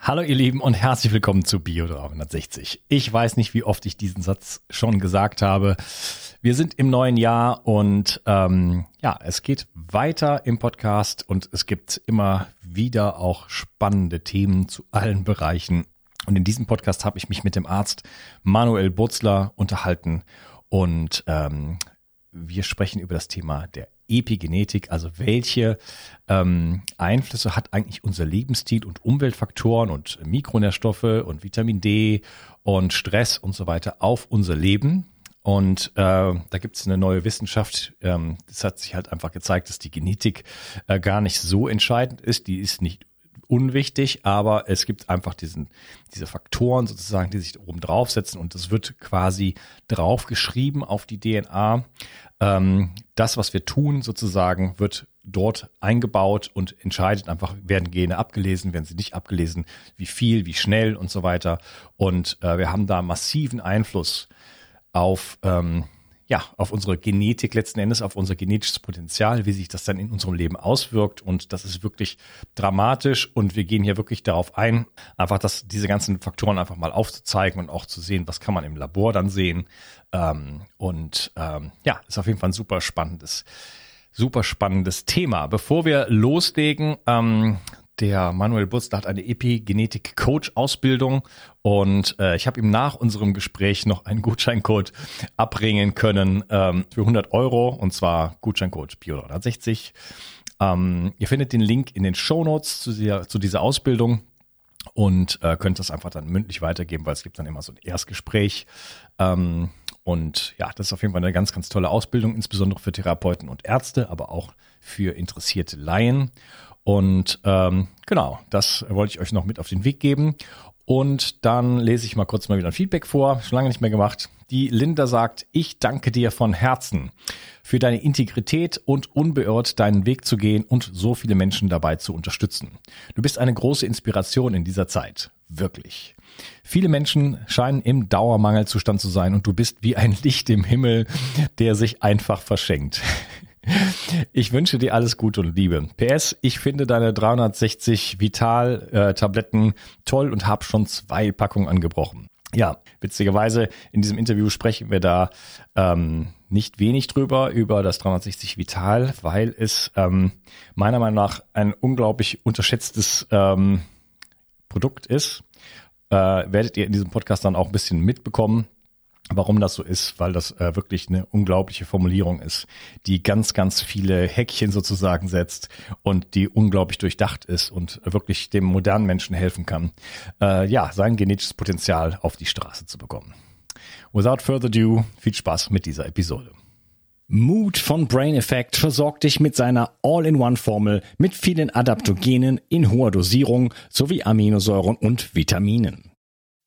Hallo ihr Lieben und herzlich willkommen zu Bio 360. Ich weiß nicht, wie oft ich diesen Satz schon gesagt habe. Wir sind im neuen Jahr und ähm, ja, es geht weiter im Podcast und es gibt immer wieder auch spannende Themen zu allen Bereichen. Und in diesem Podcast habe ich mich mit dem Arzt Manuel Burzler unterhalten und ähm, wir sprechen über das Thema der Epigenetik, also welche ähm, Einflüsse hat eigentlich unser Lebensstil und Umweltfaktoren und Mikronährstoffe und Vitamin D und Stress und so weiter auf unser Leben. Und äh, da gibt es eine neue Wissenschaft. Ähm, das hat sich halt einfach gezeigt, dass die Genetik äh, gar nicht so entscheidend ist. Die ist nicht unwichtig, aber es gibt einfach diesen, diese Faktoren sozusagen, die sich oben draufsetzen und das wird quasi draufgeschrieben auf die DNA. Ähm, das, was wir tun, sozusagen, wird dort eingebaut und entscheidet einfach, werden Gene abgelesen, werden sie nicht abgelesen, wie viel, wie schnell und so weiter. Und äh, wir haben da massiven Einfluss auf ähm, ja, auf unsere Genetik letzten Endes, auf unser genetisches Potenzial, wie sich das dann in unserem Leben auswirkt. Und das ist wirklich dramatisch. Und wir gehen hier wirklich darauf ein, einfach das, diese ganzen Faktoren einfach mal aufzuzeigen und auch zu sehen, was kann man im Labor dann sehen. Ähm, und ähm, ja, ist auf jeden Fall ein super spannendes super spannendes Thema. Bevor wir loslegen, ähm, der Manuel Butz, hat eine Epigenetik-Coach-Ausbildung und äh, ich habe ihm nach unserem Gespräch noch einen Gutscheincode abbringen können ähm, für 100 Euro und zwar Gutscheincode Bio360. Ähm, ihr findet den Link in den Show Notes zu dieser, zu dieser Ausbildung und äh, könnt das einfach dann mündlich weitergeben, weil es gibt dann immer so ein Erstgespräch. Ähm, und ja, das ist auf jeden Fall eine ganz, ganz tolle Ausbildung, insbesondere für Therapeuten und Ärzte, aber auch für interessierte Laien. Und ähm, genau, das wollte ich euch noch mit auf den Weg geben. Und dann lese ich mal kurz mal wieder ein Feedback vor. Schon lange nicht mehr gemacht. Die Linda sagt, ich danke dir von Herzen für deine Integrität und unbeirrt deinen Weg zu gehen und so viele Menschen dabei zu unterstützen. Du bist eine große Inspiration in dieser Zeit. Wirklich. Viele Menschen scheinen im Dauermangelzustand zu sein und du bist wie ein Licht im Himmel, der sich einfach verschenkt. Ich wünsche dir alles Gute und Liebe. PS, ich finde deine 360 Vital-Tabletten toll und habe schon zwei Packungen angebrochen. Ja, witzigerweise in diesem Interview sprechen wir da ähm, nicht wenig drüber, über das 360 Vital, weil es ähm, meiner Meinung nach ein unglaublich unterschätztes ähm, Produkt ist. Äh, werdet ihr in diesem Podcast dann auch ein bisschen mitbekommen. Warum das so ist, weil das äh, wirklich eine unglaubliche Formulierung ist, die ganz, ganz viele Häkchen sozusagen setzt und die unglaublich durchdacht ist und wirklich dem modernen Menschen helfen kann, äh, ja, sein genetisches Potenzial auf die Straße zu bekommen. Without further ado, viel Spaß mit dieser Episode. Mood von Brain Effect versorgt dich mit seiner All-in-One-Formel mit vielen Adaptogenen in hoher Dosierung sowie Aminosäuren und Vitaminen.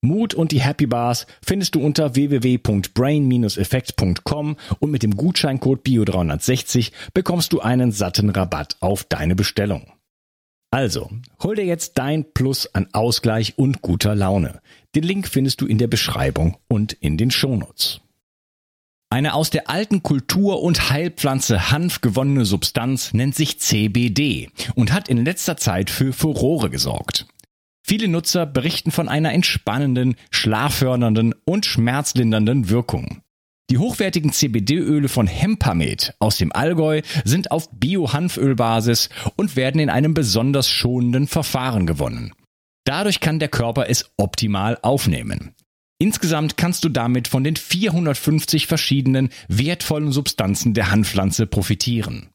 Mut und die Happy Bars findest du unter www.brain-effekt.com und mit dem Gutscheincode BIO360 bekommst du einen satten Rabatt auf deine Bestellung. Also, hol dir jetzt dein Plus an Ausgleich und guter Laune. Den Link findest du in der Beschreibung und in den Shownotes. Eine aus der alten Kultur- und Heilpflanze Hanf gewonnene Substanz nennt sich CBD und hat in letzter Zeit für Furore gesorgt. Viele Nutzer berichten von einer entspannenden, schlaffördernden und schmerzlindernden Wirkung. Die hochwertigen CBD-Öle von Hempamed aus dem Allgäu sind auf Bio-Hanfölbasis und werden in einem besonders schonenden Verfahren gewonnen. Dadurch kann der Körper es optimal aufnehmen. Insgesamt kannst du damit von den 450 verschiedenen wertvollen Substanzen der Hanfpflanze profitieren.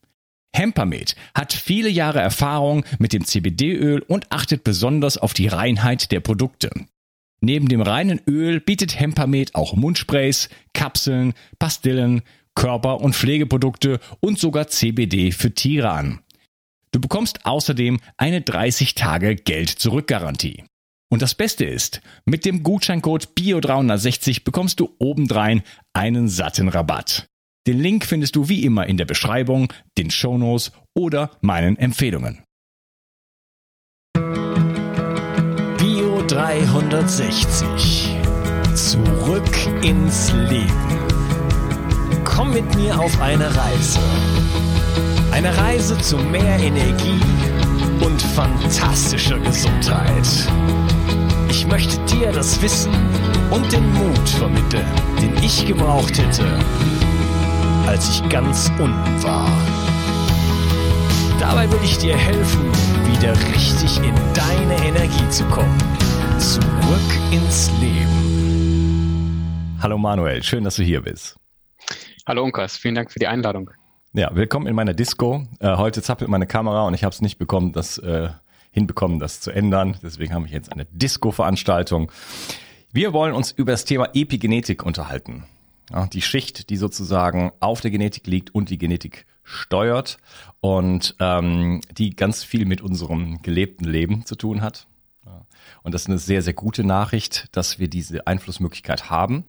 Hempermed hat viele Jahre Erfahrung mit dem CBD-Öl und achtet besonders auf die Reinheit der Produkte. Neben dem reinen Öl bietet Hempermed auch Mundsprays, Kapseln, Pastillen, Körper- und Pflegeprodukte und sogar CBD für Tiere an. Du bekommst außerdem eine 30 Tage Geld-Zurück-Garantie. Und das Beste ist, mit dem Gutscheincode BIO360 bekommst du obendrein einen satten Rabatt. Den Link findest du wie immer in der Beschreibung, den Shownotes oder meinen Empfehlungen. Bio 360. Zurück ins Leben. Komm mit mir auf eine Reise. Eine Reise zu mehr Energie und fantastischer Gesundheit. Ich möchte dir das Wissen und den Mut vermitteln, den ich gebraucht hätte, als ich ganz unten war. Dabei will ich dir helfen, wieder richtig in deine Energie zu kommen. Zurück ins Leben. Hallo Manuel, schön, dass du hier bist. Hallo Unkas, vielen Dank für die Einladung. Ja, willkommen in meiner Disco. Äh, heute zappelt meine Kamera und ich habe es nicht bekommen, das äh, hinbekommen, das zu ändern. Deswegen haben wir jetzt eine Disco-Veranstaltung. Wir wollen uns über das Thema Epigenetik unterhalten. Die Schicht, die sozusagen auf der Genetik liegt und die Genetik steuert und ähm, die ganz viel mit unserem gelebten Leben zu tun hat. Und das ist eine sehr, sehr gute Nachricht, dass wir diese Einflussmöglichkeit haben.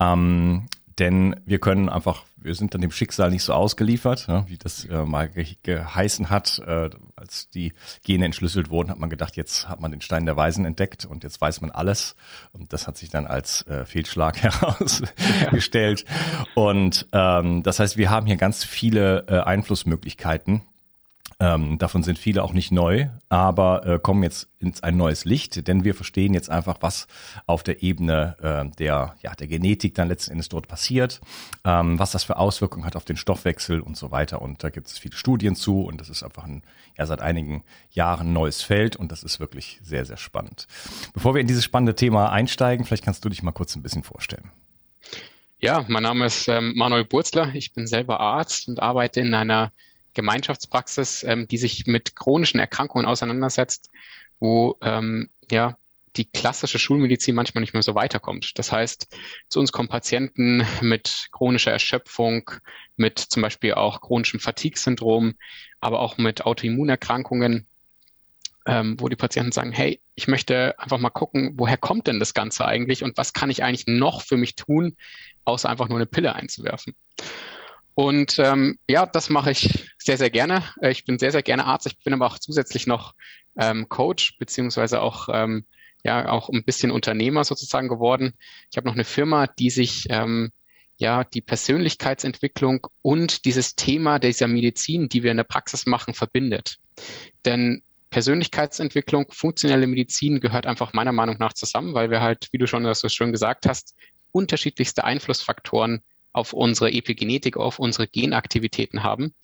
Ähm, denn wir können einfach, wir sind dann dem Schicksal nicht so ausgeliefert, ja, wie das äh, mal ge geheißen hat. Äh, als die Gene entschlüsselt wurden, hat man gedacht, jetzt hat man den Stein der Weisen entdeckt und jetzt weiß man alles. Und das hat sich dann als äh, Fehlschlag herausgestellt. Ja. Und ähm, das heißt, wir haben hier ganz viele äh, Einflussmöglichkeiten, ähm, davon sind viele auch nicht neu, aber äh, kommen jetzt ins ein neues Licht, denn wir verstehen jetzt einfach, was auf der Ebene äh, der, ja, der Genetik dann letzten Endes dort passiert, ähm, was das für Auswirkungen hat auf den Stoffwechsel und so weiter. Und da gibt es viele Studien zu und das ist einfach ein ja seit einigen Jahren neues Feld und das ist wirklich sehr, sehr spannend. Bevor wir in dieses spannende Thema einsteigen, vielleicht kannst du dich mal kurz ein bisschen vorstellen. Ja, mein Name ist ähm, Manuel Burzler. Ich bin selber Arzt und arbeite in einer Gemeinschaftspraxis, ähm, die sich mit chronischen Erkrankungen auseinandersetzt, wo ähm, ja die klassische Schulmedizin manchmal nicht mehr so weiterkommt. Das heißt, zu uns kommen Patienten mit chronischer Erschöpfung, mit zum Beispiel auch chronischem Fatigue-Syndrom, aber auch mit Autoimmunerkrankungen, ähm, wo die Patienten sagen, hey, ich möchte einfach mal gucken, woher kommt denn das Ganze eigentlich und was kann ich eigentlich noch für mich tun, außer einfach nur eine Pille einzuwerfen. Und ähm, ja, das mache ich sehr, sehr gerne. Äh, ich bin sehr, sehr gerne Arzt. Ich bin aber auch zusätzlich noch ähm, Coach, beziehungsweise auch, ähm, ja, auch ein bisschen Unternehmer sozusagen geworden. Ich habe noch eine Firma, die sich ähm, ja die Persönlichkeitsentwicklung und dieses Thema dieser Medizin, die wir in der Praxis machen, verbindet. Denn Persönlichkeitsentwicklung, funktionelle Medizin gehört einfach meiner Meinung nach zusammen, weil wir halt, wie du schon so schön gesagt hast, unterschiedlichste Einflussfaktoren auf unsere Epigenetik, auf unsere Genaktivitäten haben.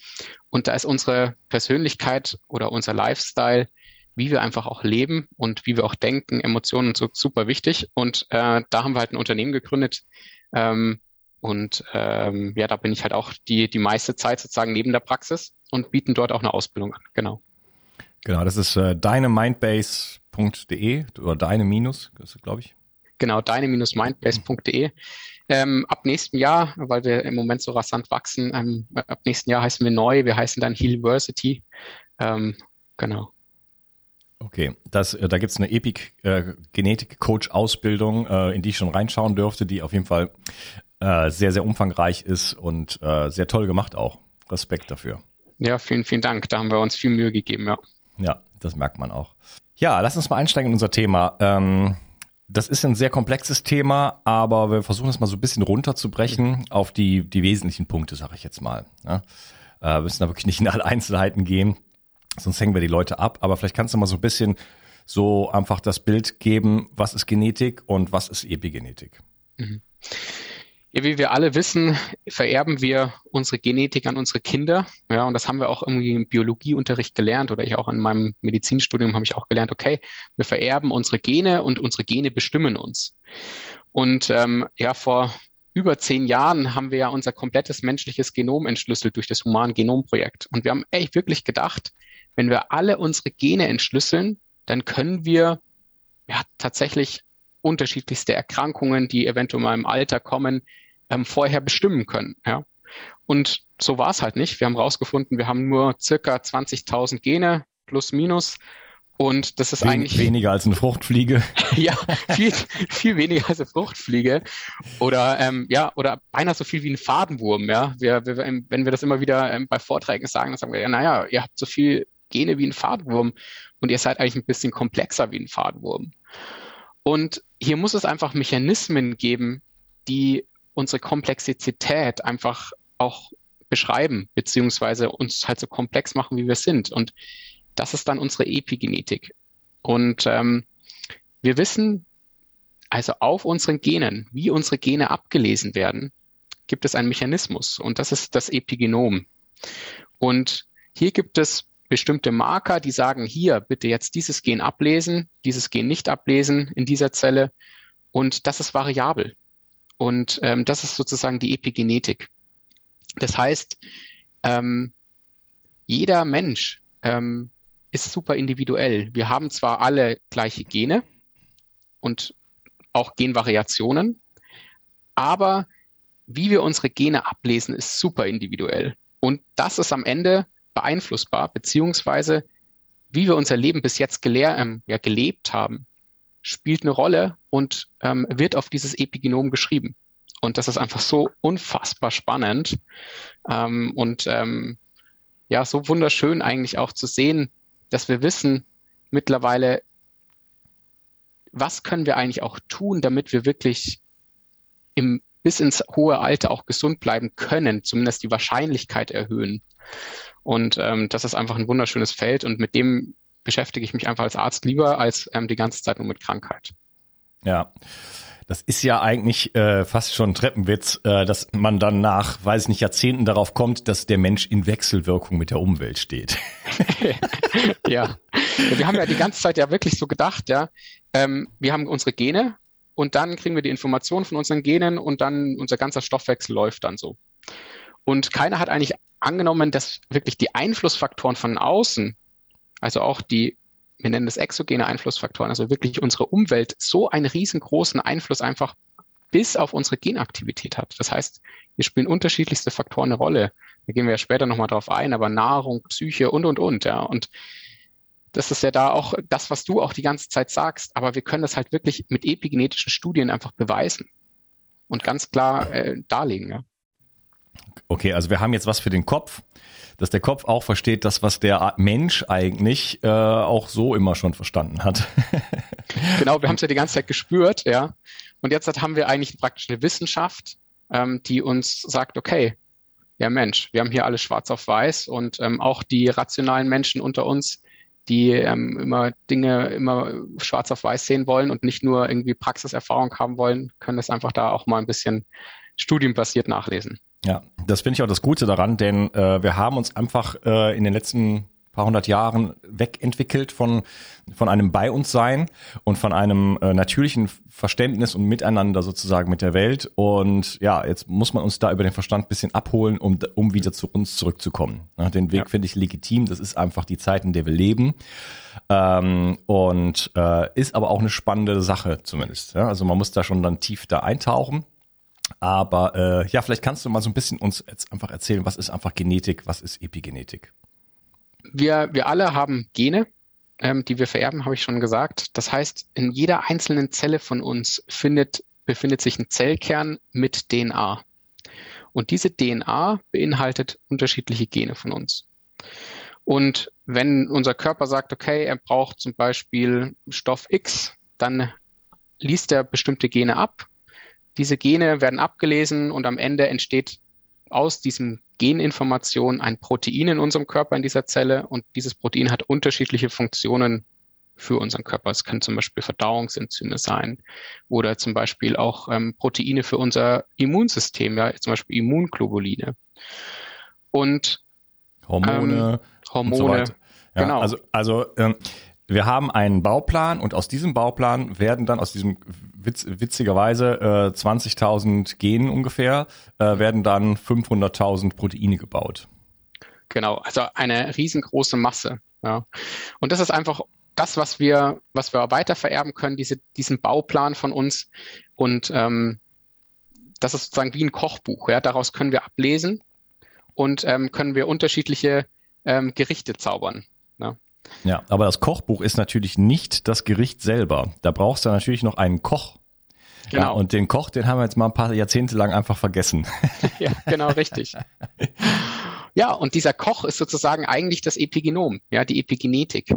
Und da ist unsere Persönlichkeit oder unser Lifestyle, wie wir einfach auch leben und wie wir auch denken, Emotionen so super wichtig. Und äh, da haben wir halt ein Unternehmen gegründet. Ähm, und ähm, ja, da bin ich halt auch die, die meiste Zeit sozusagen neben der Praxis und bieten dort auch eine Ausbildung an. Genau. Genau, das ist äh, deinemindbase.de oder deine Minus, glaube ich. Genau, deine-mindbase.de. Ähm, ab nächsten Jahr, weil wir im Moment so rasant wachsen, ähm, ab nächsten Jahr heißen wir neu, wir heißen dann Healversity. Ähm, genau. Okay, das, äh, da gibt's eine Epic äh, äh, in die ich schon reinschauen dürfte, die auf jeden Fall äh, sehr, sehr umfangreich ist und äh, sehr toll gemacht auch. Respekt dafür. Ja, vielen, vielen Dank. Da haben wir uns viel Mühe gegeben, ja. Ja, das merkt man auch. Ja, lass uns mal einsteigen in unser Thema. Ähm, das ist ein sehr komplexes Thema, aber wir versuchen es mal so ein bisschen runterzubrechen auf die, die wesentlichen Punkte, sage ich jetzt mal. Ja? Äh, wir müssen da wirklich nicht in alle Einzelheiten gehen, sonst hängen wir die Leute ab. Aber vielleicht kannst du mal so ein bisschen so einfach das Bild geben, was ist Genetik und was ist Epigenetik. Mhm. Ja, wie wir alle wissen, vererben wir unsere Genetik an unsere Kinder. Ja, und das haben wir auch irgendwie im Biologieunterricht gelernt oder ich auch in meinem Medizinstudium habe ich auch gelernt, okay, wir vererben unsere Gene und unsere Gene bestimmen uns. Und ähm, ja, vor über zehn Jahren haben wir ja unser komplettes menschliches Genom entschlüsselt durch das Human-Genom-Projekt. Und wir haben echt wirklich gedacht, wenn wir alle unsere Gene entschlüsseln, dann können wir ja tatsächlich unterschiedlichste Erkrankungen, die eventuell mal im Alter kommen, ähm, vorher bestimmen können. Ja? Und so war es halt nicht. Wir haben rausgefunden, wir haben nur circa 20.000 Gene plus minus. Und das ist Wen eigentlich weniger als eine Fruchtfliege. ja, viel, viel weniger als eine Fruchtfliege. Oder ähm, ja, oder beinahe so viel wie ein Fadenwurm. Ja, wir, wir, wenn wir das immer wieder ähm, bei Vorträgen sagen, dann sagen wir ja, naja, ihr habt so viel Gene wie ein Fadenwurm und ihr seid eigentlich ein bisschen komplexer wie ein Fadenwurm. Und hier muss es einfach Mechanismen geben, die unsere Komplexität einfach auch beschreiben, beziehungsweise uns halt so komplex machen, wie wir sind. Und das ist dann unsere Epigenetik. Und ähm, wir wissen also auf unseren Genen, wie unsere Gene abgelesen werden, gibt es einen Mechanismus und das ist das Epigenom. Und hier gibt es bestimmte Marker, die sagen, hier bitte jetzt dieses Gen ablesen, dieses Gen nicht ablesen in dieser Zelle. Und das ist variabel. Und ähm, das ist sozusagen die Epigenetik. Das heißt, ähm, jeder Mensch ähm, ist super individuell. Wir haben zwar alle gleiche Gene und auch Genvariationen, aber wie wir unsere Gene ablesen, ist super individuell. Und das ist am Ende beeinflussbar, beziehungsweise wie wir unser Leben bis jetzt gelehr, ähm, ja, gelebt haben, spielt eine Rolle und ähm, wird auf dieses Epigenom geschrieben. Und das ist einfach so unfassbar spannend ähm, und ähm, ja, so wunderschön eigentlich auch zu sehen, dass wir wissen mittlerweile, was können wir eigentlich auch tun, damit wir wirklich im, bis ins hohe Alter auch gesund bleiben können, zumindest die Wahrscheinlichkeit erhöhen. Und ähm, das ist einfach ein wunderschönes Feld und mit dem beschäftige ich mich einfach als Arzt lieber als ähm, die ganze Zeit nur mit Krankheit. Ja. Das ist ja eigentlich äh, fast schon ein Treppenwitz, äh, dass man dann nach, weiß ich nicht, Jahrzehnten darauf kommt, dass der Mensch in Wechselwirkung mit der Umwelt steht. ja. Wir haben ja die ganze Zeit ja wirklich so gedacht, ja, ähm, wir haben unsere Gene und dann kriegen wir die Informationen von unseren Genen und dann unser ganzer Stoffwechsel läuft dann so. Und keiner hat eigentlich angenommen, dass wirklich die Einflussfaktoren von außen, also auch die, wir nennen das exogene Einflussfaktoren, also wirklich unsere Umwelt, so einen riesengroßen Einfluss einfach bis auf unsere Genaktivität hat. Das heißt, hier spielen unterschiedlichste Faktoren eine Rolle. Da gehen wir ja später nochmal drauf ein, aber Nahrung, Psyche und, und, und, ja. Und das ist ja da auch das, was du auch die ganze Zeit sagst, aber wir können das halt wirklich mit epigenetischen Studien einfach beweisen und ganz klar äh, darlegen, ja. Okay, also wir haben jetzt was für den Kopf, dass der Kopf auch versteht, das, was der Mensch eigentlich äh, auch so immer schon verstanden hat. genau, wir haben es ja die ganze Zeit gespürt, ja. Und jetzt haben wir eigentlich praktisch eine Wissenschaft, ähm, die uns sagt, okay, ja Mensch, wir haben hier alles schwarz auf weiß und ähm, auch die rationalen Menschen unter uns, die ähm, immer Dinge immer schwarz auf weiß sehen wollen und nicht nur irgendwie Praxiserfahrung haben wollen, können das einfach da auch mal ein bisschen studienbasiert nachlesen. Ja, das finde ich auch das Gute daran, denn äh, wir haben uns einfach äh, in den letzten paar hundert Jahren wegentwickelt von, von einem Bei uns Sein und von einem äh, natürlichen Verständnis und Miteinander sozusagen mit der Welt. Und ja, jetzt muss man uns da über den Verstand bisschen abholen, um, um wieder zu uns zurückzukommen. Ja, den Weg ja. finde ich legitim. Das ist einfach die Zeit, in der wir leben. Ähm, und äh, ist aber auch eine spannende Sache zumindest. Ja? Also man muss da schon dann tief da eintauchen. Aber äh, ja, vielleicht kannst du mal so ein bisschen uns jetzt einfach erzählen, was ist einfach Genetik, was ist Epigenetik? Wir, wir alle haben Gene, ähm, die wir vererben, habe ich schon gesagt. Das heißt, in jeder einzelnen Zelle von uns findet, befindet sich ein Zellkern mit DNA. Und diese DNA beinhaltet unterschiedliche Gene von uns. Und wenn unser Körper sagt, okay, er braucht zum Beispiel Stoff X, dann liest er bestimmte Gene ab diese Gene werden abgelesen und am Ende entsteht aus diesem Geninformation ein Protein in unserem Körper in dieser Zelle und dieses Protein hat unterschiedliche Funktionen für unseren Körper. Es können zum Beispiel Verdauungsenzyme sein oder zum Beispiel auch ähm, Proteine für unser Immunsystem, ja, zum Beispiel Immunglobuline. Und Hormone. Ähm, Hormone. So ja, genau. Also, also ähm, wir haben einen Bauplan und aus diesem Bauplan werden dann aus diesem witz, witzigerweise äh, 20.000 Genen ungefähr äh, werden dann 500.000 Proteine gebaut. Genau, also eine riesengroße Masse. Ja. Und das ist einfach das, was wir, was wir weiter vererben können, diese, diesen Bauplan von uns. Und ähm, das ist sozusagen wie ein Kochbuch. Ja. Daraus können wir ablesen und ähm, können wir unterschiedliche ähm, Gerichte zaubern. Ja. Ja, aber das Kochbuch ist natürlich nicht das Gericht selber. Da brauchst du natürlich noch einen Koch. Genau. Ja, und den Koch, den haben wir jetzt mal ein paar Jahrzehnte lang einfach vergessen. ja, genau, richtig. Ja, und dieser Koch ist sozusagen eigentlich das Epigenom, ja, die Epigenetik.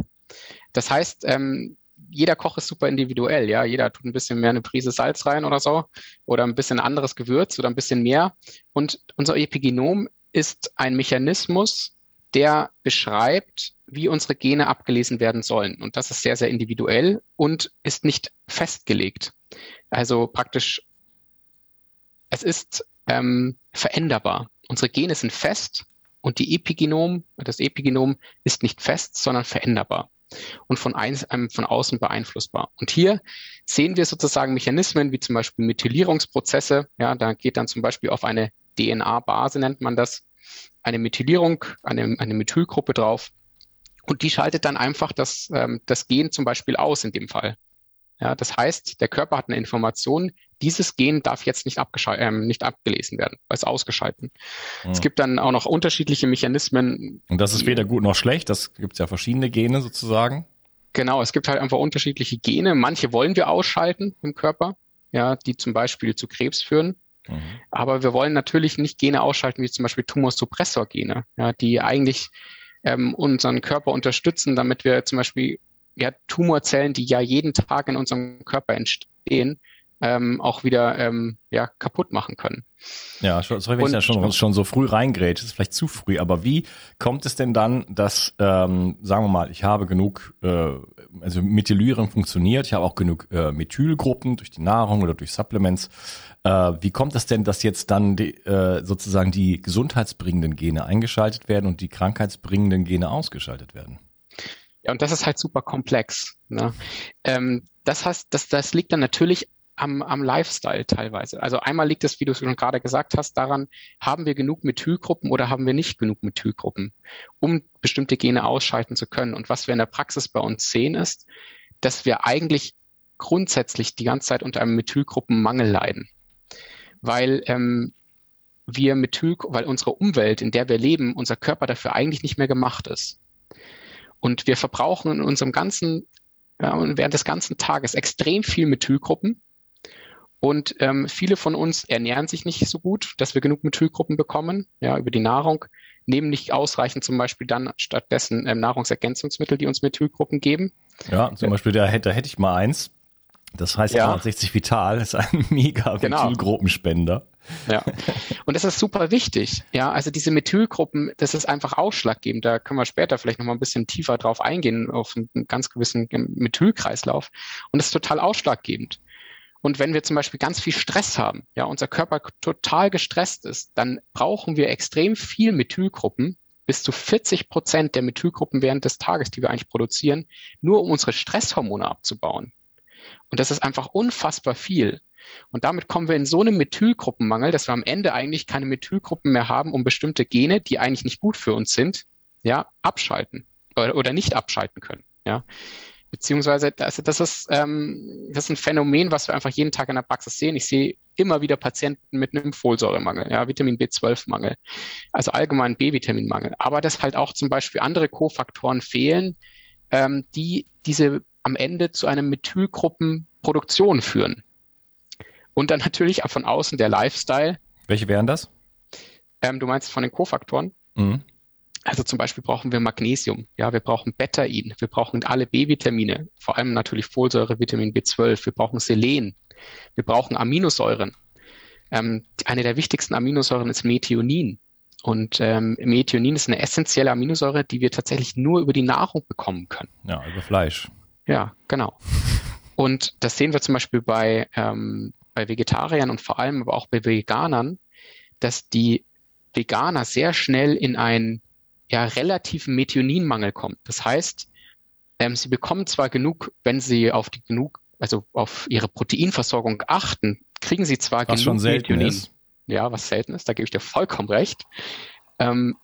Das heißt, ähm, jeder Koch ist super individuell, ja. Jeder tut ein bisschen mehr eine Prise Salz rein oder so oder ein bisschen anderes Gewürz oder ein bisschen mehr. Und unser Epigenom ist ein Mechanismus, der beschreibt, wie unsere Gene abgelesen werden sollen. Und das ist sehr, sehr individuell und ist nicht festgelegt. Also praktisch, es ist ähm, veränderbar. Unsere Gene sind fest und die Epigenom, das Epigenom ist nicht fest, sondern veränderbar und von, ein, ähm, von außen beeinflussbar. Und hier sehen wir sozusagen Mechanismen wie zum Beispiel Methylierungsprozesse. Ja, da geht dann zum Beispiel auf eine DNA-Base, nennt man das, eine Methylierung, eine, eine Methylgruppe drauf. Und die schaltet dann einfach das, ähm, das Gen zum Beispiel aus in dem Fall. Ja, das heißt, der Körper hat eine Information, dieses Gen darf jetzt nicht, äh, nicht abgelesen werden, weil es ausgeschalten. Mhm. Es gibt dann auch noch unterschiedliche Mechanismen. Und das ist weder gut noch schlecht, das gibt es ja verschiedene Gene sozusagen. Genau, es gibt halt einfach unterschiedliche Gene. Manche wollen wir ausschalten im Körper, ja, die zum Beispiel zu Krebs führen. Mhm. Aber wir wollen natürlich nicht Gene ausschalten, wie zum Beispiel Tumorsuppressorgene, ja, die eigentlich ähm, unseren Körper unterstützen, damit wir zum Beispiel ja, Tumorzellen, die ja jeden Tag in unserem Körper entstehen, ähm, auch wieder ähm, ja, kaputt machen können. Ja, sorry, wenn ich da schon, schon so früh reingrätsche, das ist vielleicht zu früh, aber wie kommt es denn dann, dass, ähm, sagen wir mal, ich habe genug, äh, also Methylierung funktioniert, ich habe auch genug äh, Methylgruppen durch die Nahrung oder durch Supplements. Äh, wie kommt es denn, dass jetzt dann die, äh, sozusagen die gesundheitsbringenden Gene eingeschaltet werden und die krankheitsbringenden Gene ausgeschaltet werden? Ja, und das ist halt super komplex. Ne? Ähm, das heißt, das, das liegt dann natürlich am, am Lifestyle teilweise. Also einmal liegt es, wie du schon gerade gesagt hast, daran, haben wir genug Methylgruppen oder haben wir nicht genug Methylgruppen, um bestimmte Gene ausschalten zu können. Und was wir in der Praxis bei uns sehen, ist, dass wir eigentlich grundsätzlich die ganze Zeit unter einem Methylgruppenmangel leiden. Weil ähm, wir Methyl, weil unsere Umwelt, in der wir leben, unser Körper dafür eigentlich nicht mehr gemacht ist. Und wir verbrauchen in unserem ganzen, ja, während des ganzen Tages extrem viel Methylgruppen. Und ähm, viele von uns ernähren sich nicht so gut, dass wir genug Methylgruppen bekommen, ja, über die Nahrung, nehmen nicht ausreichend zum Beispiel dann stattdessen ähm, Nahrungsergänzungsmittel, die uns Methylgruppen geben. Ja, zum Beispiel, da, da hätte ich mal eins. Das heißt ja. 60 Vital, ist ein mega genau. Methylgruppenspender. Ja. Und das ist super wichtig. Ja, also diese Methylgruppen, das ist einfach ausschlaggebend. Da können wir später vielleicht nochmal ein bisschen tiefer drauf eingehen, auf einen ganz gewissen Methylkreislauf. Und das ist total ausschlaggebend. Und wenn wir zum Beispiel ganz viel Stress haben, ja, unser Körper total gestresst ist, dann brauchen wir extrem viel Methylgruppen, bis zu 40 Prozent der Methylgruppen während des Tages, die wir eigentlich produzieren, nur um unsere Stresshormone abzubauen. Und das ist einfach unfassbar viel. Und damit kommen wir in so einem Methylgruppenmangel, dass wir am Ende eigentlich keine Methylgruppen mehr haben, um bestimmte Gene, die eigentlich nicht gut für uns sind, ja, abschalten oder, oder nicht abschalten können. Ja. Beziehungsweise das, das, ist, ähm, das ist ein Phänomen, was wir einfach jeden Tag in der Praxis sehen. Ich sehe immer wieder Patienten mit einem Folsäuremangel, ja, Vitamin B12-Mangel, also allgemein B-Vitaminmangel. Aber dass halt auch zum Beispiel andere Kofaktoren fehlen, ähm, die diese am Ende zu einer Methylgruppenproduktion führen. Und dann natürlich auch von außen der Lifestyle. Welche wären das? Ähm, du meinst von den Kofaktoren? Mhm. Also zum Beispiel brauchen wir Magnesium, ja, wir brauchen Betain, wir brauchen alle B-Vitamine, vor allem natürlich Folsäure, Vitamin B12, wir brauchen Selen, wir brauchen Aminosäuren. Ähm, eine der wichtigsten Aminosäuren ist Methionin. Und ähm, Methionin ist eine essentielle Aminosäure, die wir tatsächlich nur über die Nahrung bekommen können. Ja, über Fleisch. Ja, genau. Und das sehen wir zum Beispiel bei, ähm, bei Vegetariern und vor allem aber auch bei Veganern, dass die Veganer sehr schnell in einen ja, relativen Methioninmangel kommen. Das heißt, ähm, sie bekommen zwar genug, wenn sie auf die genug, also auf ihre Proteinversorgung achten, kriegen sie zwar was genug schon selten Methionin. ist. Ja, was selten ist, da gebe ich dir vollkommen recht. Ähm,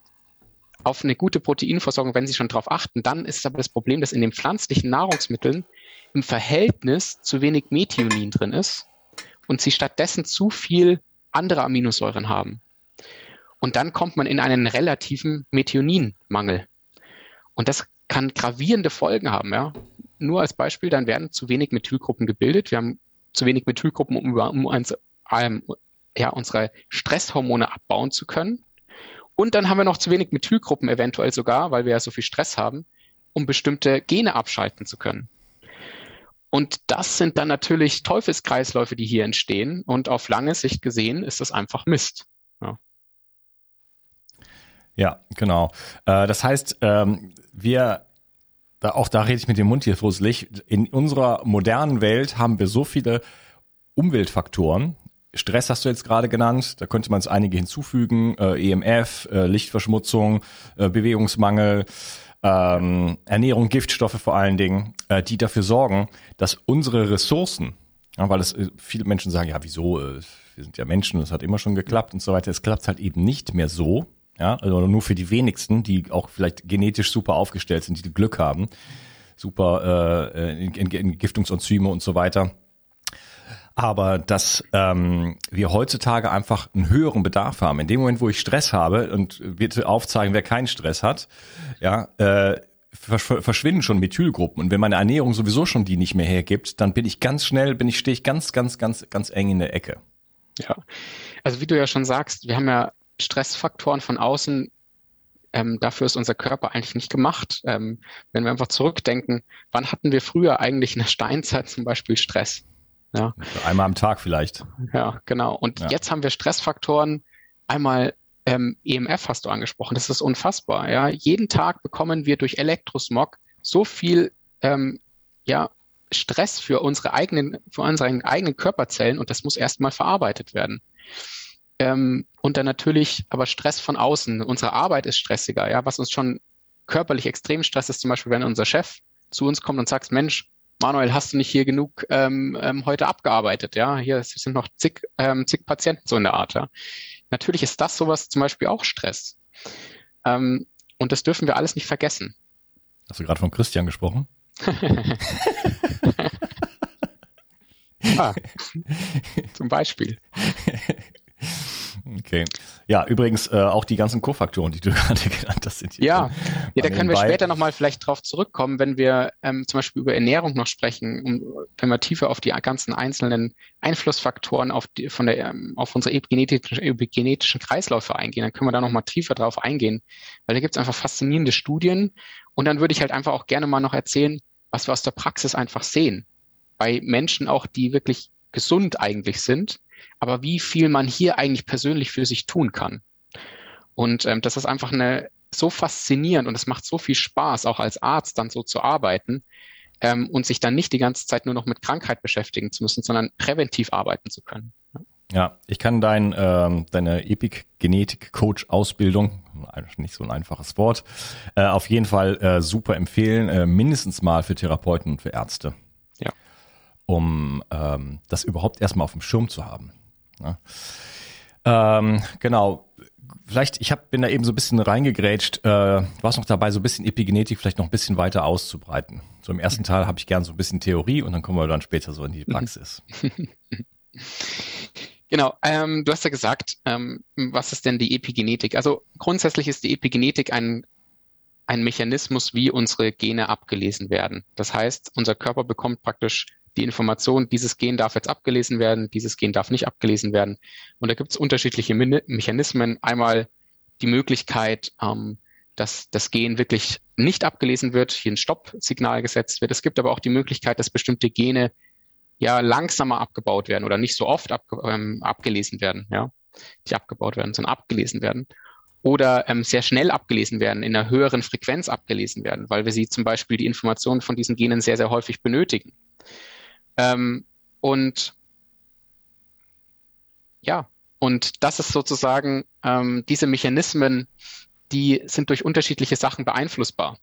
auf eine gute Proteinversorgung, wenn sie schon darauf achten, dann ist aber das Problem, dass in den pflanzlichen Nahrungsmitteln im Verhältnis zu wenig Methionin drin ist und sie stattdessen zu viel andere Aminosäuren haben. Und dann kommt man in einen relativen Methioninmangel. Und das kann gravierende Folgen haben. Ja? Nur als Beispiel, dann werden zu wenig Methylgruppen gebildet. Wir haben zu wenig Methylgruppen, um, über, um uns, ähm, ja, unsere Stresshormone abbauen zu können. Und dann haben wir noch zu wenig Methylgruppen eventuell sogar, weil wir ja so viel Stress haben, um bestimmte Gene abschalten zu können. Und das sind dann natürlich Teufelskreisläufe, die hier entstehen. Und auf lange Sicht gesehen ist das einfach Mist. Ja. Ja, genau. Äh, das heißt, ähm, wir, auch da rede ich mit dem Mund hier fusselig, in unserer modernen Welt haben wir so viele Umweltfaktoren. Stress hast du jetzt gerade genannt, da könnte man es einige hinzufügen, äh, EMF, äh, Lichtverschmutzung, äh, Bewegungsmangel, ähm, Ernährung, Giftstoffe vor allen Dingen, äh, die dafür sorgen, dass unsere Ressourcen, ja, weil es äh, viele Menschen sagen, ja, wieso, äh, wir sind ja Menschen, das hat immer schon geklappt und so weiter. Es klappt halt eben nicht mehr so, ja, also nur für die wenigsten, die auch vielleicht genetisch super aufgestellt sind, die Glück haben, super äh, Entgiftungsenzyme und so weiter. Aber dass ähm, wir heutzutage einfach einen höheren Bedarf haben. In dem Moment, wo ich Stress habe und bitte aufzeigen, wer keinen Stress hat, ja, äh, versch verschwinden schon Methylgruppen. Und wenn meine Ernährung sowieso schon die nicht mehr hergibt, dann bin ich ganz schnell, bin ich, stehe ich ganz, ganz, ganz, ganz eng in der Ecke. Ja, also wie du ja schon sagst, wir haben ja Stressfaktoren von außen, ähm, dafür ist unser Körper eigentlich nicht gemacht. Ähm, wenn wir einfach zurückdenken, wann hatten wir früher eigentlich in der Steinzeit zum Beispiel Stress? Ja. Einmal am Tag vielleicht. Ja, genau. Und ja. jetzt haben wir Stressfaktoren. Einmal ähm, EMF hast du angesprochen. Das ist unfassbar. Ja, jeden Tag bekommen wir durch Elektrosmog so viel ähm, ja, Stress für unsere eigenen, für unsere eigenen Körperzellen und das muss erstmal verarbeitet werden. Ähm, und dann natürlich aber Stress von außen. Unsere Arbeit ist stressiger, ja, was uns schon körperlich extrem stresst, ist zum Beispiel, wenn unser Chef zu uns kommt und sagt, Mensch, Manuel, hast du nicht hier genug ähm, ähm, heute abgearbeitet? Ja, hier sind noch zig, ähm, zig Patienten so in der Art. Ja. Natürlich ist das sowas zum Beispiel auch Stress. Ähm, und das dürfen wir alles nicht vergessen. Hast du gerade von Christian gesprochen? ah, zum Beispiel. Okay. Ja, übrigens äh, auch die ganzen Kofaktoren, die du gerade genannt hast, sind hier. Ja, ja da können wir später nochmal vielleicht drauf zurückkommen, wenn wir ähm, zum Beispiel über Ernährung noch sprechen, um, wenn wir tiefer auf die ganzen einzelnen Einflussfaktoren auf, die, von der, ähm, auf unsere epigenetischen, epigenetischen Kreisläufe eingehen, dann können wir da nochmal tiefer drauf eingehen, weil da gibt es einfach faszinierende Studien und dann würde ich halt einfach auch gerne mal noch erzählen, was wir aus der Praxis einfach sehen. Bei Menschen auch, die wirklich gesund eigentlich sind, aber wie viel man hier eigentlich persönlich für sich tun kann. Und ähm, das ist einfach eine so faszinierend und es macht so viel Spaß, auch als Arzt dann so zu arbeiten ähm, und sich dann nicht die ganze Zeit nur noch mit Krankheit beschäftigen zu müssen, sondern präventiv arbeiten zu können. Ja, ich kann dein, ähm, deine Epic-Genetik-Coach-Ausbildung, nicht so ein einfaches Wort, äh, auf jeden Fall äh, super empfehlen, äh, mindestens mal für Therapeuten und für Ärzte. Um ähm, das überhaupt erstmal auf dem Schirm zu haben. Ne? Ähm, genau. Vielleicht, ich hab, bin da eben so ein bisschen reingegrätscht, äh, warst noch dabei, so ein bisschen Epigenetik vielleicht noch ein bisschen weiter auszubreiten. So im ersten Teil habe ich gern so ein bisschen Theorie und dann kommen wir dann später so in die Praxis. Genau, ähm, du hast ja gesagt, ähm, was ist denn die Epigenetik? Also grundsätzlich ist die Epigenetik ein, ein Mechanismus, wie unsere Gene abgelesen werden. Das heißt, unser Körper bekommt praktisch die Information, dieses Gen darf jetzt abgelesen werden, dieses Gen darf nicht abgelesen werden. Und da gibt es unterschiedliche Mechanismen. Einmal die Möglichkeit, ähm, dass das Gen wirklich nicht abgelesen wird, hier ein Stoppsignal gesetzt wird. Es gibt aber auch die Möglichkeit, dass bestimmte Gene ja langsamer abgebaut werden oder nicht so oft ab, ähm, abgelesen werden, ja, nicht abgebaut werden, sondern abgelesen werden. oder ähm, sehr schnell abgelesen werden, in einer höheren Frequenz abgelesen werden, weil wir sie zum Beispiel die Informationen von diesen Genen sehr, sehr häufig benötigen. Ähm, und ja, und das ist sozusagen ähm, diese Mechanismen, die sind durch unterschiedliche Sachen beeinflussbar.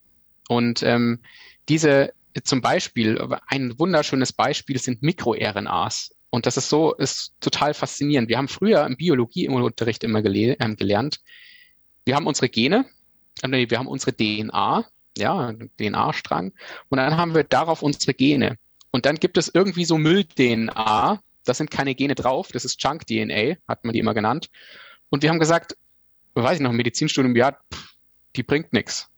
Und ähm, diese zum Beispiel, ein wunderschönes Beispiel sind MikroRNAs. Und das ist so, ist total faszinierend. Wir haben früher im Biologie im Unterricht immer gele ähm, gelernt, wir haben unsere Gene, äh, wir haben unsere DNA, ja, DNA-Strang, und dann haben wir darauf unsere Gene. Und dann gibt es irgendwie so Müll-DNA, da sind keine Gene drauf, das ist Junk-DNA, hat man die immer genannt. Und wir haben gesagt, weiß ich noch, im Medizinstudium, ja, pff, die bringt nichts.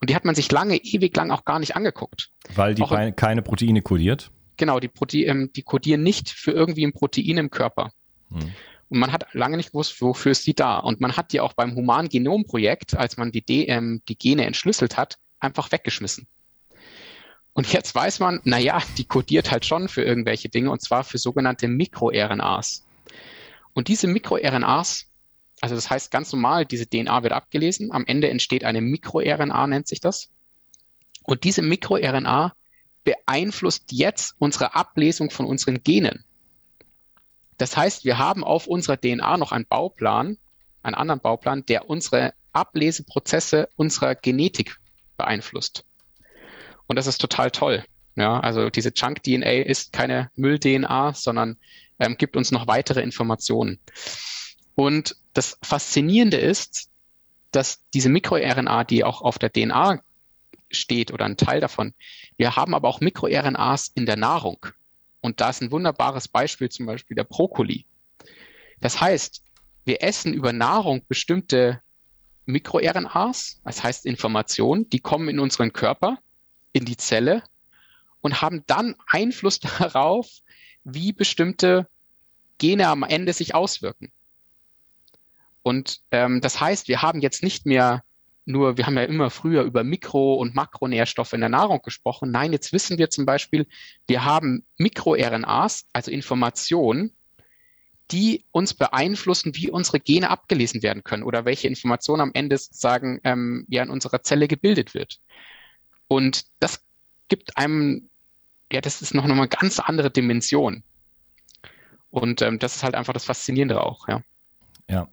Und die hat man sich lange, ewig lang auch gar nicht angeguckt. Weil die auch, keine Proteine kodiert? Genau, die, Prote ähm, die kodieren nicht für irgendwie ein Protein im Körper. Hm. Und man hat lange nicht gewusst, wofür ist die da. Und man hat die auch beim Human-Genom-Projekt, als man die, DM, die Gene entschlüsselt hat, einfach weggeschmissen. Und jetzt weiß man, na ja, die kodiert halt schon für irgendwelche Dinge und zwar für sogenannte MikroRNAs. Und diese MikroRNAs, also das heißt ganz normal, diese DNA wird abgelesen, am Ende entsteht eine MikroRNA, nennt sich das. Und diese MikroRNA beeinflusst jetzt unsere Ablesung von unseren Genen. Das heißt, wir haben auf unserer DNA noch einen Bauplan, einen anderen Bauplan, der unsere Ableseprozesse unserer Genetik beeinflusst. Und das ist total toll. Ja, also diese Chunk-DNA ist keine Müll-DNA, sondern ähm, gibt uns noch weitere Informationen. Und das Faszinierende ist, dass diese MikroRNA, die auch auf der DNA steht oder ein Teil davon, wir haben aber auch MikroRNAs in der Nahrung. Und da ist ein wunderbares Beispiel zum Beispiel der Brokkoli. Das heißt, wir essen über Nahrung bestimmte MikroRNAs, das heißt Informationen, die kommen in unseren Körper, in die Zelle und haben dann Einfluss darauf, wie bestimmte Gene am Ende sich auswirken. Und ähm, das heißt, wir haben jetzt nicht mehr nur, wir haben ja immer früher über Mikro- und Makronährstoffe in der Nahrung gesprochen. Nein, jetzt wissen wir zum Beispiel, wir haben MikroRNAs, also Informationen, die uns beeinflussen, wie unsere Gene abgelesen werden können oder welche Information am Ende sozusagen ähm, ja in unserer Zelle gebildet wird. Und das gibt einem, ja, das ist noch, noch eine ganz andere Dimension. Und ähm, das ist halt einfach das Faszinierende auch, ja. Ja.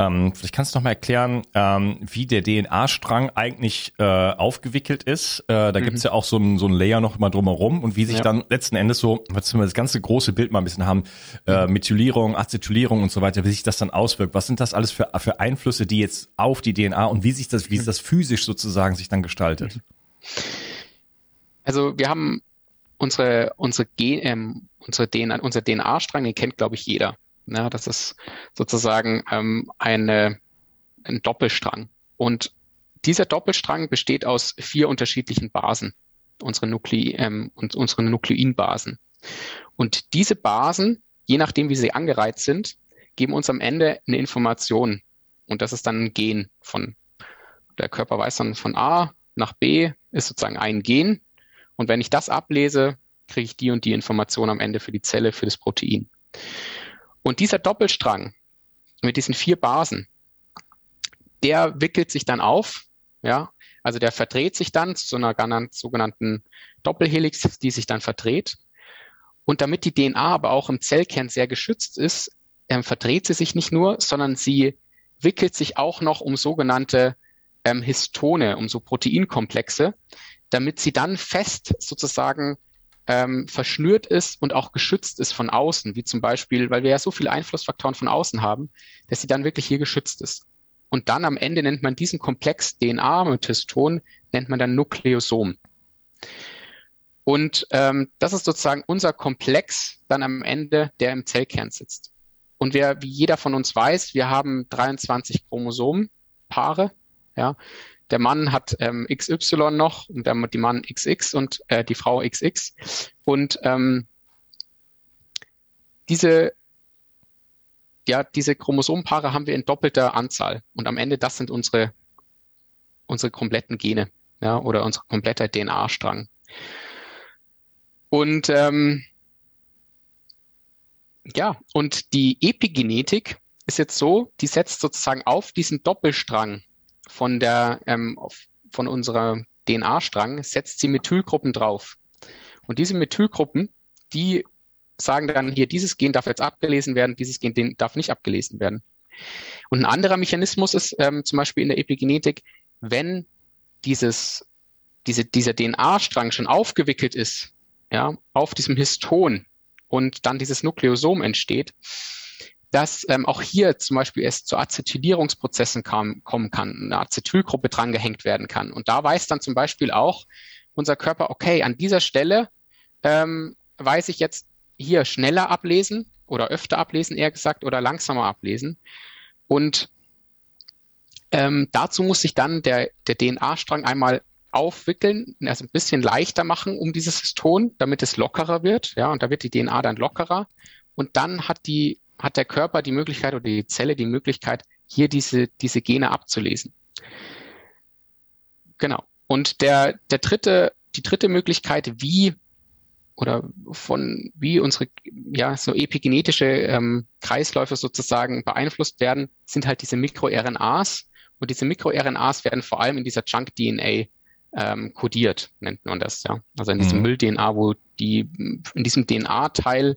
Ähm, vielleicht kannst du noch mal erklären, ähm, wie der DNA-Strang eigentlich äh, aufgewickelt ist. Äh, da mhm. gibt's ja auch so ein, so ein Layer noch mal drumherum und wie sich ja. dann letzten Endes so, wenn wir das ganze große Bild mal ein bisschen haben, äh, mhm. Methylierung, Acetylierung und so weiter, wie sich das dann auswirkt. Was sind das alles für, für Einflüsse, die jetzt auf die DNA und wie sich das, wie mhm. das physisch sozusagen sich dann gestaltet? Mhm. Also wir haben unsere, unsere, Gen, ähm, unsere DNA, unser DNA-Strang, den kennt, glaube ich, jeder. Ja, das ist sozusagen ähm, eine, ein Doppelstrang. Und dieser Doppelstrang besteht aus vier unterschiedlichen Basen, unsere, Nuklei, ähm, und unsere Nukleinbasen. Und diese Basen, je nachdem wie sie angereiht sind, geben uns am Ende eine Information. Und das ist dann ein Gen von, der Körper weiß dann von A nach B ist sozusagen ein Gen. Und wenn ich das ablese, kriege ich die und die Information am Ende für die Zelle, für das Protein. Und dieser Doppelstrang mit diesen vier Basen, der wickelt sich dann auf, ja, also der verdreht sich dann zu einer sogenannten Doppelhelix, die sich dann verdreht. Und damit die DNA aber auch im Zellkern sehr geschützt ist, ähm, verdreht sie sich nicht nur, sondern sie wickelt sich auch noch um sogenannte ähm, Histone, um so Proteinkomplexe, damit sie dann fest sozusagen ähm, verschnürt ist und auch geschützt ist von außen, wie zum Beispiel, weil wir ja so viele Einflussfaktoren von außen haben, dass sie dann wirklich hier geschützt ist. Und dann am Ende nennt man diesen Komplex DNA mit Histon, nennt man dann Nukleosom. Und ähm, das ist sozusagen unser Komplex dann am Ende, der im Zellkern sitzt. Und wer, wie jeder von uns weiß, wir haben 23 Chromosomenpaare. Ja, der Mann hat ähm, XY noch und der, die Mann XX und äh, die Frau XX. Und ähm, diese, ja, diese Chromosomenpaare haben wir in doppelter Anzahl. Und am Ende, das sind unsere, unsere kompletten Gene, ja, oder unser kompletter DNA-Strang. Und ähm, ja, und die Epigenetik ist jetzt so, die setzt sozusagen auf diesen Doppelstrang von der, ähm, von unserer DNA-Strang, setzt sie Methylgruppen drauf. Und diese Methylgruppen, die sagen dann hier, dieses Gen darf jetzt abgelesen werden, dieses Gen darf nicht abgelesen werden. Und ein anderer Mechanismus ist ähm, zum Beispiel in der Epigenetik, wenn dieses, diese, dieser DNA-Strang schon aufgewickelt ist, ja, auf diesem Histon und dann dieses Nukleosom entsteht, dass ähm, auch hier zum Beispiel es zu Acetylierungsprozessen kam, kommen kann, eine Acetylgruppe drangehängt werden kann. Und da weiß dann zum Beispiel auch unser Körper, okay, an dieser Stelle ähm, weiß ich jetzt hier schneller ablesen oder öfter ablesen, eher gesagt, oder langsamer ablesen. Und ähm, dazu muss sich dann der, der DNA-Strang einmal aufwickeln, also ein bisschen leichter machen um dieses Histon, damit es lockerer wird. Ja, und da wird die DNA dann lockerer. Und dann hat die, hat der Körper die Möglichkeit oder die Zelle die Möglichkeit, hier diese, diese Gene abzulesen. Genau. Und der, der dritte, die dritte Möglichkeit, wie oder von wie unsere ja so epigenetische ähm, Kreisläufe sozusagen beeinflusst werden, sind halt diese MikroRNAs und diese MikroRNAs werden vor allem in dieser Junk-DNA ähm, kodiert, nennt man das, ja. Also in diesem mhm. Müll-DNA, wo die, in diesem DNA-Teil,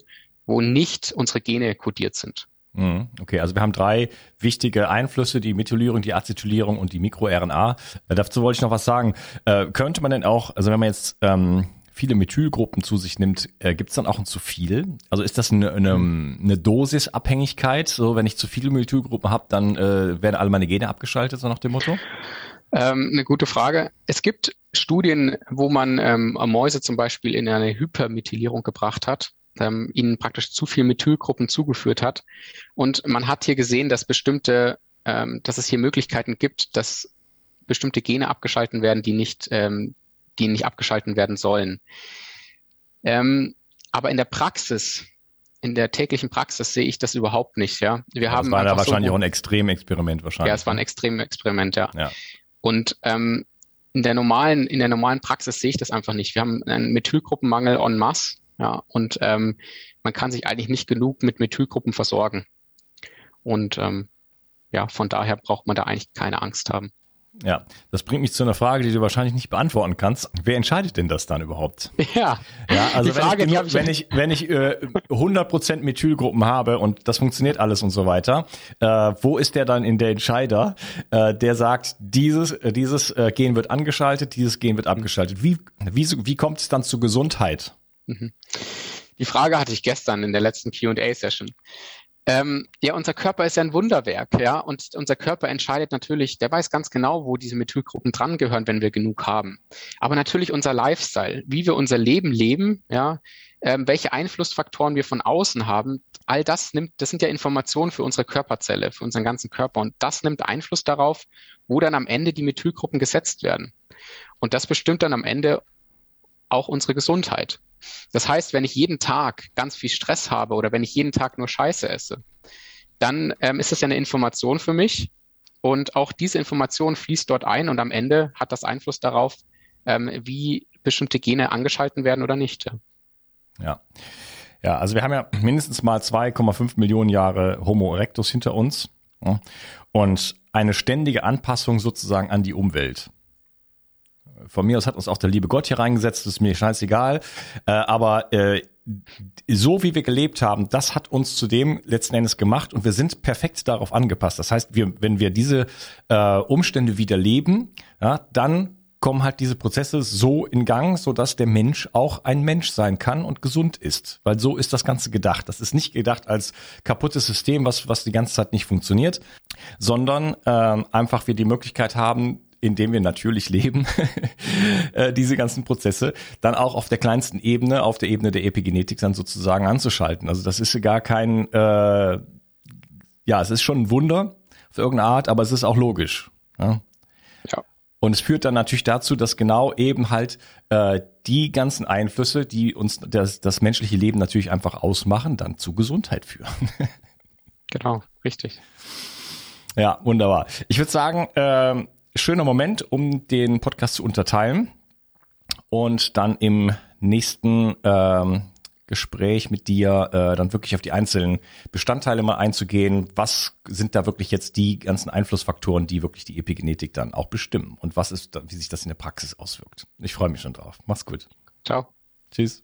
wo nicht unsere Gene kodiert sind. Mhm. Okay, also wir haben drei wichtige Einflüsse, die Methylierung, die Acetylierung und die MikroRNA. Äh, dazu wollte ich noch was sagen. Äh, könnte man denn auch, also wenn man jetzt ähm, viele Methylgruppen zu sich nimmt, äh, gibt es dann auch ein zu viel? Also ist das eine, eine, eine Dosisabhängigkeit? So, wenn ich zu viele Methylgruppen habe, dann äh, werden alle meine Gene abgeschaltet, so nach dem Motto? Ähm, eine gute Frage. Es gibt Studien, wo man ähm, Mäuse zum Beispiel in eine Hypermethylierung gebracht hat, ähm, ihnen praktisch zu viel Methylgruppen zugeführt hat. Und man hat hier gesehen, dass bestimmte, ähm, dass es hier Möglichkeiten gibt, dass bestimmte Gene abgeschalten werden, die nicht ähm, die nicht abgeschalten werden sollen. Ähm, aber in der Praxis, in der täglichen Praxis sehe ich das überhaupt nicht. Ja, wir ja, haben das war da wahrscheinlich so, auch ein Extremexperiment wahrscheinlich. Ja, es war ein Extremexperiment, ja. ja. Und ähm, in der normalen, in der normalen Praxis sehe ich das einfach nicht. Wir haben einen Methylgruppenmangel en masse, ja, und ähm, man kann sich eigentlich nicht genug mit Methylgruppen versorgen. Und ähm, ja, von daher braucht man da eigentlich keine Angst haben. Ja, das bringt mich zu einer Frage, die du wahrscheinlich nicht beantworten kannst. Wer entscheidet denn das dann überhaupt? Ja, ja also wenn, Frage, ich, ich wenn ich wenn ich äh, 100% Methylgruppen habe und das funktioniert alles und so weiter, äh, wo ist der dann in der Entscheider, äh, der sagt, dieses äh, dieses äh, Gen wird angeschaltet, dieses Gen wird abgeschaltet? Wie wie wie kommt es dann zur Gesundheit? Mhm. Die Frage hatte ich gestern in der letzten Q&A-Session. Ähm, ja, unser Körper ist ja ein Wunderwerk, ja, und unser Körper entscheidet natürlich, der weiß ganz genau, wo diese Methylgruppen dran gehören, wenn wir genug haben. Aber natürlich unser Lifestyle, wie wir unser Leben leben, ja, ähm, welche Einflussfaktoren wir von außen haben, all das nimmt, das sind ja Informationen für unsere Körperzelle, für unseren ganzen Körper, und das nimmt Einfluss darauf, wo dann am Ende die Methylgruppen gesetzt werden. Und das bestimmt dann am Ende auch unsere Gesundheit. Das heißt, wenn ich jeden Tag ganz viel Stress habe oder wenn ich jeden Tag nur Scheiße esse, dann ähm, ist das ja eine Information für mich. Und auch diese Information fließt dort ein und am Ende hat das Einfluss darauf, ähm, wie bestimmte Gene angeschalten werden oder nicht. Ja. Ja, also wir haben ja mindestens mal 2,5 Millionen Jahre Homo erectus hinter uns und eine ständige Anpassung sozusagen an die Umwelt von mir aus hat uns auch der liebe Gott hier reingesetzt, ist mir scheißegal. Äh, aber äh, so wie wir gelebt haben, das hat uns zu dem letzten Endes gemacht und wir sind perfekt darauf angepasst. Das heißt, wir, wenn wir diese äh, Umstände wieder leben, ja, dann kommen halt diese Prozesse so in Gang, so dass der Mensch auch ein Mensch sein kann und gesund ist, weil so ist das Ganze gedacht. Das ist nicht gedacht als kaputtes System, was was die ganze Zeit nicht funktioniert, sondern äh, einfach wir die Möglichkeit haben, in dem wir natürlich leben, äh, diese ganzen Prozesse dann auch auf der kleinsten Ebene, auf der Ebene der Epigenetik dann sozusagen anzuschalten. Also das ist gar kein, äh, ja, es ist schon ein Wunder auf irgendeine Art, aber es ist auch logisch. Ja. ja. Und es führt dann natürlich dazu, dass genau eben halt äh, die ganzen Einflüsse, die uns das, das menschliche Leben natürlich einfach ausmachen, dann zu Gesundheit führen. genau, richtig. Ja, wunderbar. Ich würde sagen, äh, schöner Moment, um den Podcast zu unterteilen und dann im nächsten ähm, Gespräch mit dir, äh, dann wirklich auf die einzelnen Bestandteile mal einzugehen. Was sind da wirklich jetzt die ganzen Einflussfaktoren, die wirklich die Epigenetik dann auch bestimmen? Und was ist, wie sich das in der Praxis auswirkt? Ich freue mich schon drauf. Mach's gut. Ciao. Tschüss.